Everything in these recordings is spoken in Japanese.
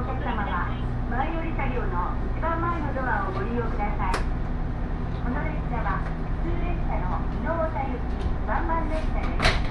お客様は前より車両の一番前のドアをご利用ください。この列車は普通列車の伊能田行きワンマン列車です。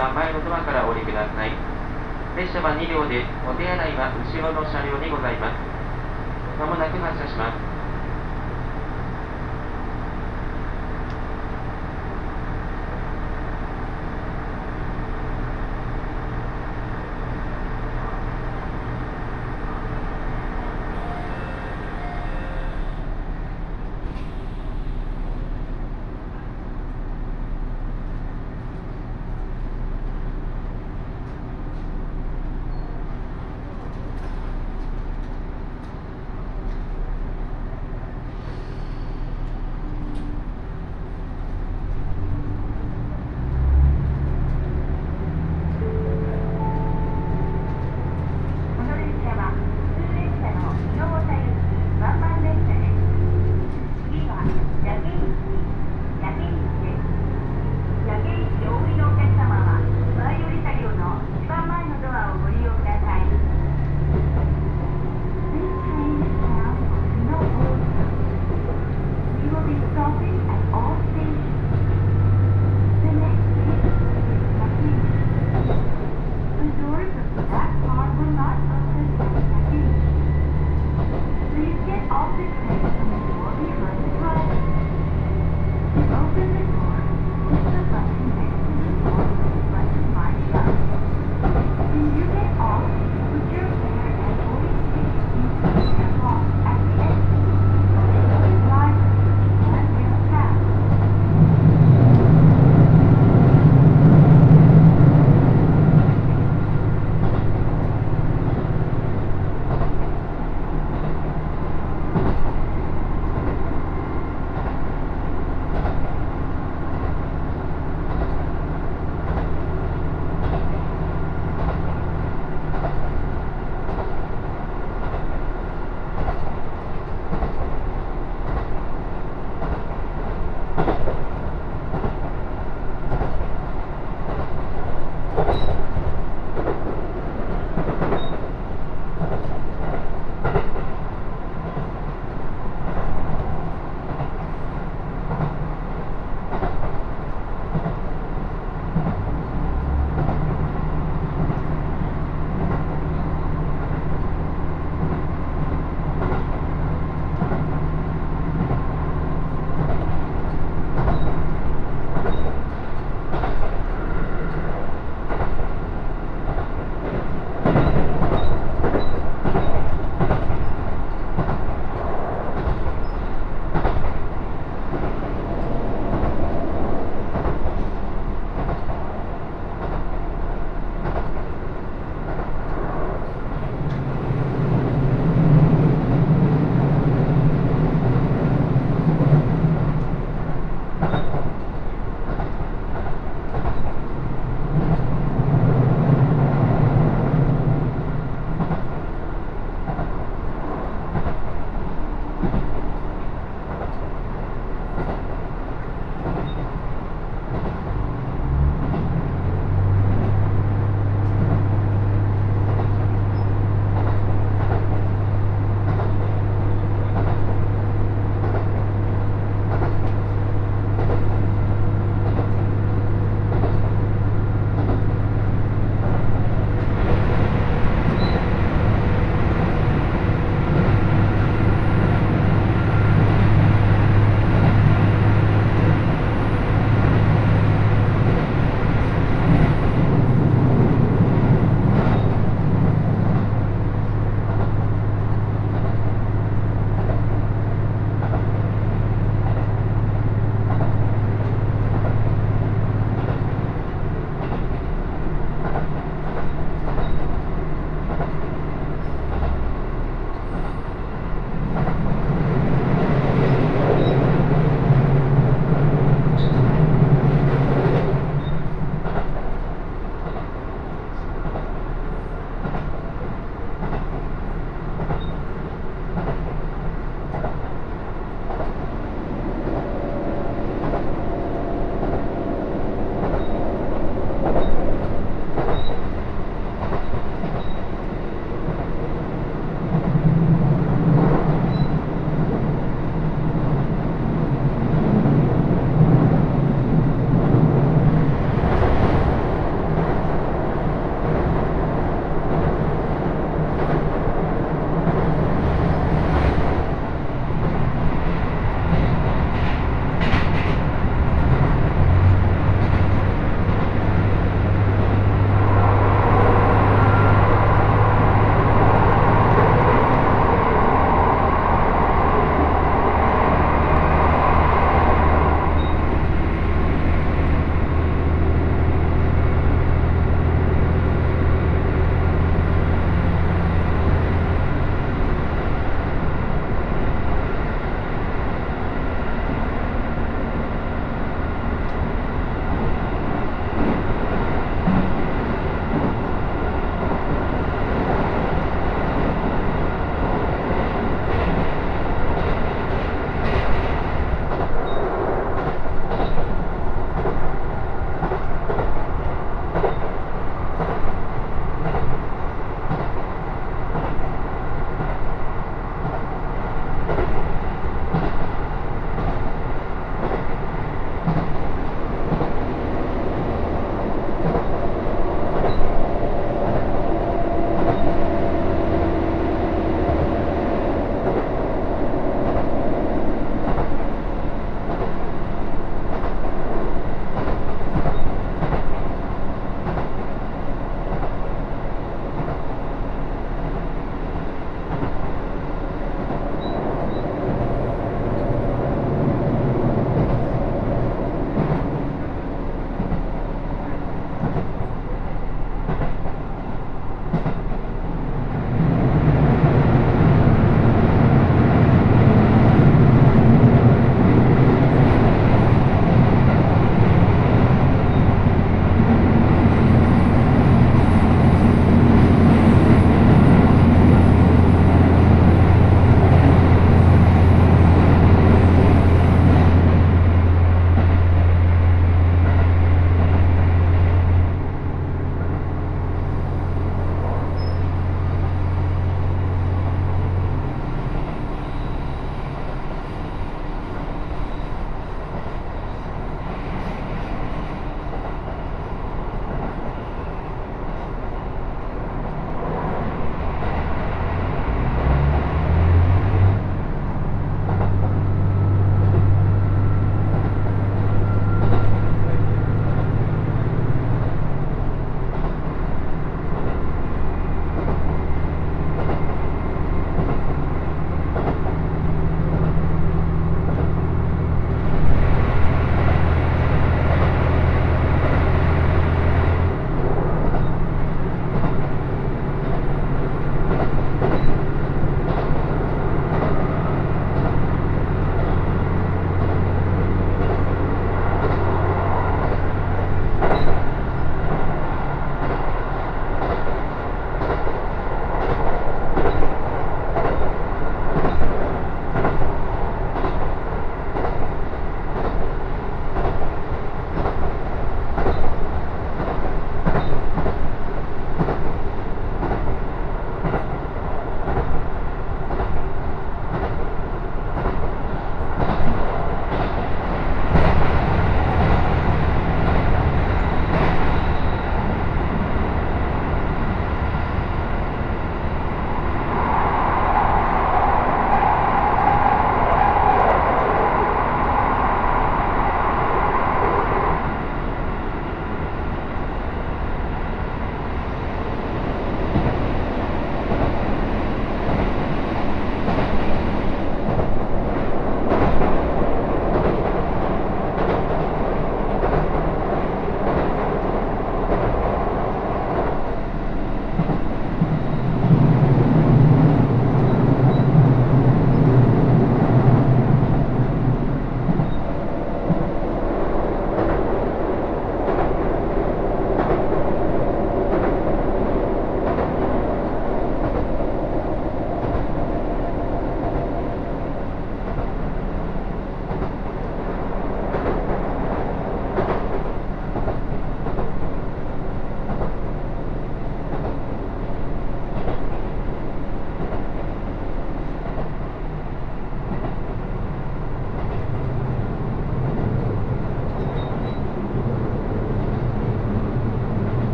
番前のドアからお降りください。列車は2両でお手洗いは後ろの車両にございます。まもなく発車します。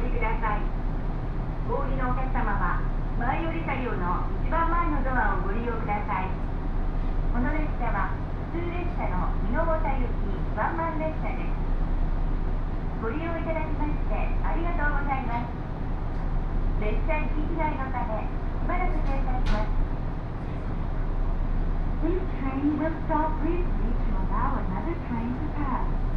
理券をお取りください。お降りのお客様は前より車両の一番前のドアをご利用ください。この列車は普通列車の美濃田行きワンマン列車です。ご利用いただきましてありがとうございます列車行き違いのためしばらく停車します This train will stop briefly to allow another train to pass.「